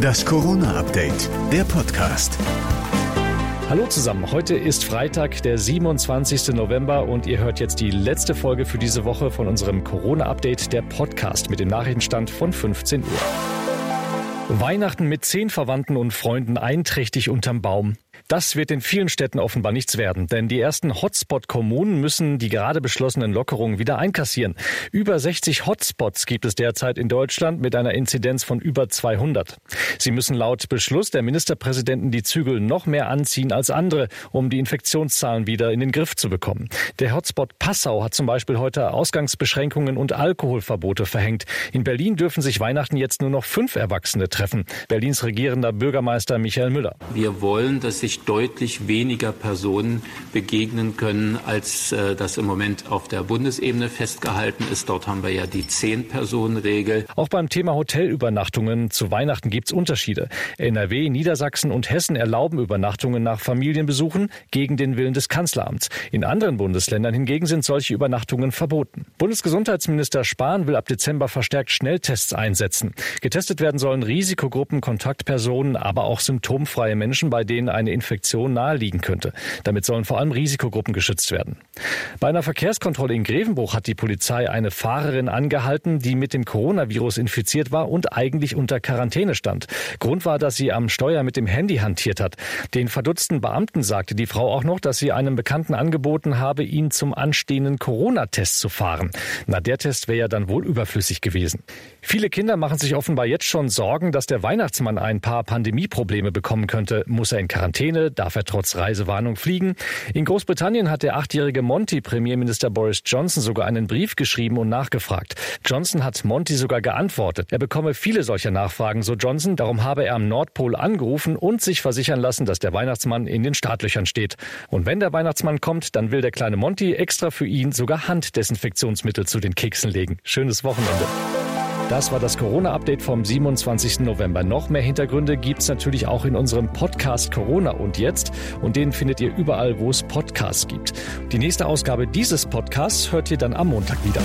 Das Corona-Update, der Podcast. Hallo zusammen, heute ist Freitag, der 27. November und ihr hört jetzt die letzte Folge für diese Woche von unserem Corona-Update, der Podcast mit dem Nachrichtenstand von 15 Uhr. Weihnachten mit zehn Verwandten und Freunden einträchtig unterm Baum. Das wird in vielen Städten offenbar nichts werden, denn die ersten Hotspot-Kommunen müssen die gerade beschlossenen Lockerungen wieder einkassieren. Über 60 Hotspots gibt es derzeit in Deutschland mit einer Inzidenz von über 200. Sie müssen laut Beschluss der Ministerpräsidenten die Zügel noch mehr anziehen als andere, um die Infektionszahlen wieder in den Griff zu bekommen. Der Hotspot Passau hat zum Beispiel heute Ausgangsbeschränkungen und Alkoholverbote verhängt. In Berlin dürfen sich Weihnachten jetzt nur noch fünf Erwachsene treffen. Berlins regierender Bürgermeister Michael Müller. Wir wollen, dass sich deutlich weniger Personen begegnen können, als äh, das im Moment auf der Bundesebene festgehalten ist. Dort haben wir ja die Zehn-Personen-Regel. Auch beim Thema Hotelübernachtungen zu Weihnachten gibt es Unterschiede. NRW, Niedersachsen und Hessen erlauben Übernachtungen nach Familienbesuchen gegen den Willen des Kanzleramts. In anderen Bundesländern hingegen sind solche Übernachtungen verboten. Bundesgesundheitsminister Spahn will ab Dezember verstärkt Schnelltests einsetzen. Getestet werden sollen Risikogruppen, Kontaktpersonen, aber auch symptomfreie Menschen, bei denen eine Infektion naheliegen könnte. Damit sollen vor allem Risikogruppen geschützt werden. Bei einer Verkehrskontrolle in Grevenbruch hat die Polizei eine Fahrerin angehalten, die mit dem Coronavirus infiziert war und eigentlich unter Quarantäne stand. Grund war, dass sie am Steuer mit dem Handy hantiert hat. Den verdutzten Beamten sagte die Frau auch noch, dass sie einem Bekannten angeboten habe, ihn zum anstehenden Corona-Test zu fahren. Na, der Test wäre ja dann wohl überflüssig gewesen. Viele Kinder machen sich offenbar jetzt schon Sorgen, dass der Weihnachtsmann ein paar Pandemieprobleme bekommen könnte. Muss er in Quarantäne? Quarantäne, darf er trotz Reisewarnung fliegen. In Großbritannien hat der achtjährige Monty Premierminister Boris Johnson sogar einen Brief geschrieben und nachgefragt. Johnson hat Monty sogar geantwortet. Er bekomme viele solcher Nachfragen, so Johnson. Darum habe er am Nordpol angerufen und sich versichern lassen, dass der Weihnachtsmann in den Startlöchern steht. Und wenn der Weihnachtsmann kommt, dann will der kleine Monty extra für ihn sogar Handdesinfektionsmittel zu den Keksen legen. Schönes Wochenende. Das war das Corona-Update vom 27. November. Noch mehr Hintergründe gibt's natürlich auch in unserem Podcast Corona und jetzt. Und den findet ihr überall, wo es Podcasts gibt. Die nächste Ausgabe dieses Podcasts hört ihr dann am Montag wieder.